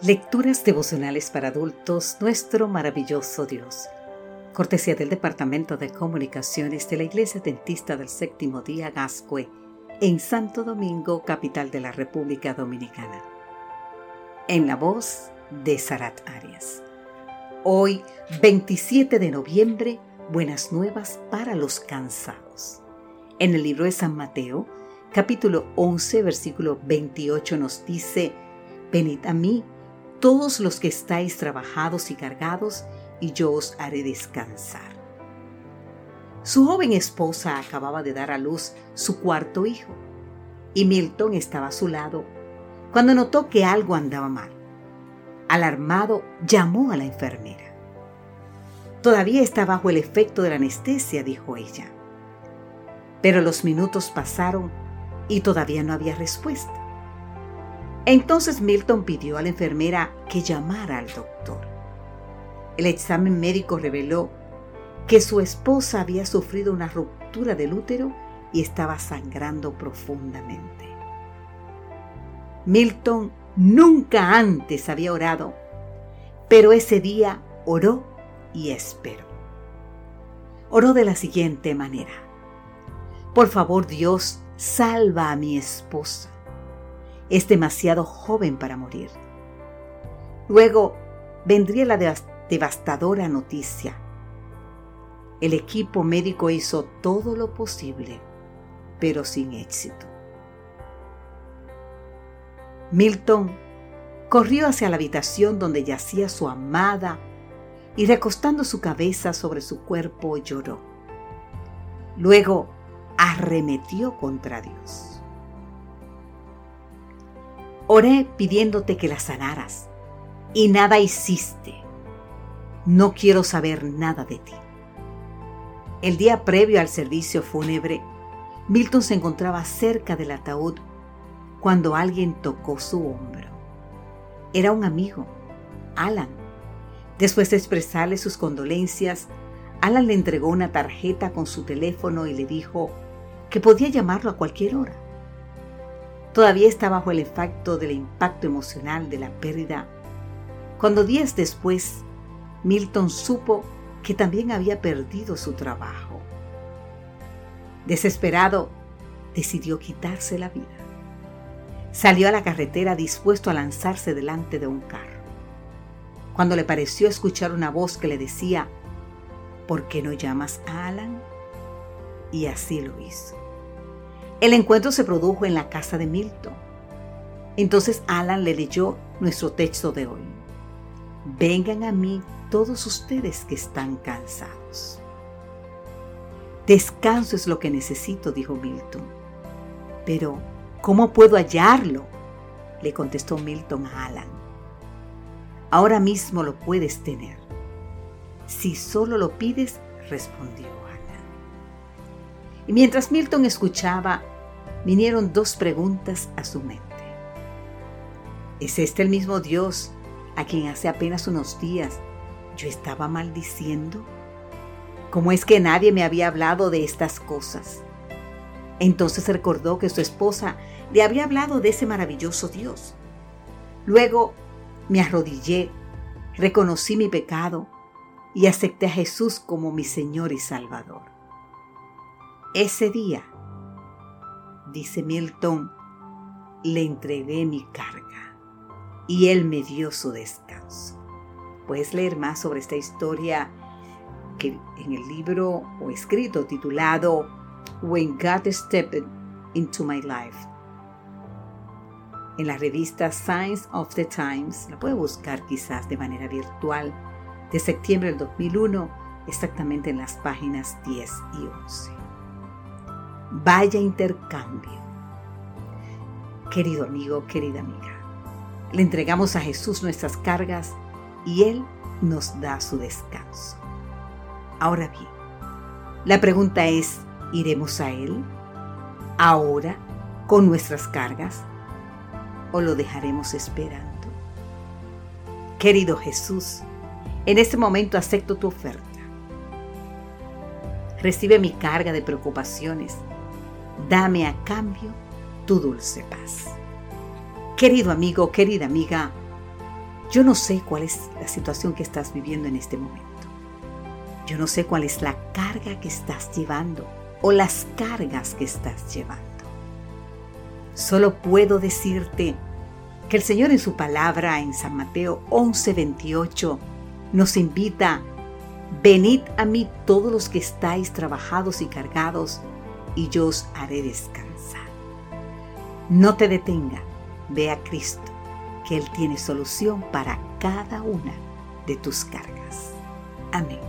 Lecturas devocionales para adultos, nuestro maravilloso Dios. Cortesía del Departamento de Comunicaciones de la Iglesia Dentista del Séptimo Día Gascue, en Santo Domingo, capital de la República Dominicana. En la voz de Sarat Arias. Hoy, 27 de noviembre, buenas nuevas para los cansados. En el libro de San Mateo, capítulo 11, versículo 28 nos dice, Venid a mí todos los que estáis trabajados y cargados, y yo os haré descansar. Su joven esposa acababa de dar a luz su cuarto hijo, y Milton estaba a su lado cuando notó que algo andaba mal. Alarmado, llamó a la enfermera. Todavía está bajo el efecto de la anestesia, dijo ella. Pero los minutos pasaron y todavía no había respuesta. Entonces Milton pidió a la enfermera que llamara al doctor. El examen médico reveló que su esposa había sufrido una ruptura del útero y estaba sangrando profundamente. Milton nunca antes había orado, pero ese día oró y esperó. Oró de la siguiente manera. Por favor Dios, salva a mi esposa es demasiado joven para morir. Luego vendría la devastadora noticia. El equipo médico hizo todo lo posible, pero sin éxito. Milton corrió hacia la habitación donde yacía su amada y recostando su cabeza sobre su cuerpo lloró. Luego arremetió contra Dios. Oré pidiéndote que la sanaras y nada hiciste. No quiero saber nada de ti. El día previo al servicio fúnebre, Milton se encontraba cerca del ataúd cuando alguien tocó su hombro. Era un amigo, Alan. Después de expresarle sus condolencias, Alan le entregó una tarjeta con su teléfono y le dijo que podía llamarlo a cualquier hora. Todavía está bajo el efecto del impacto emocional de la pérdida, cuando días después Milton supo que también había perdido su trabajo. Desesperado, decidió quitarse la vida. Salió a la carretera dispuesto a lanzarse delante de un carro. Cuando le pareció escuchar una voz que le decía, ¿por qué no llamas a Alan? Y así lo hizo. El encuentro se produjo en la casa de Milton. Entonces Alan le leyó nuestro texto de hoy. Vengan a mí todos ustedes que están cansados. Descanso es lo que necesito, dijo Milton. Pero, ¿cómo puedo hallarlo? le contestó Milton a Alan. Ahora mismo lo puedes tener. Si solo lo pides, respondió. Y mientras Milton escuchaba, vinieron dos preguntas a su mente. ¿Es este el mismo Dios a quien hace apenas unos días yo estaba maldiciendo? ¿Cómo es que nadie me había hablado de estas cosas? Entonces recordó que su esposa le había hablado de ese maravilloso Dios. Luego me arrodillé, reconocí mi pecado y acepté a Jesús como mi Señor y Salvador. Ese día, dice Milton, le entregué mi carga y él me dio su descanso. Puedes leer más sobre esta historia que en el libro o escrito titulado When God Stepped into My Life. En la revista Science of the Times, la puede buscar quizás de manera virtual, de septiembre del 2001, exactamente en las páginas 10 y 11 vaya intercambio. Querido amigo, querida amiga, le entregamos a Jesús nuestras cargas y Él nos da su descanso. Ahora bien, la pregunta es, ¿iremos a Él ahora con nuestras cargas o lo dejaremos esperando? Querido Jesús, en este momento acepto tu oferta. Recibe mi carga de preocupaciones dame a cambio tu dulce paz. Querido amigo, querida amiga, Yo no sé cuál es la situación que estás viviendo en este momento. Yo no sé cuál es la carga que estás llevando o las cargas que estás llevando. Solo puedo decirte que el Señor en su palabra en San Mateo 11:28 nos invita, venid a mí todos los que estáis trabajados y cargados, y yo os haré descansar. No te detenga, ve a Cristo, que Él tiene solución para cada una de tus cargas. Amén.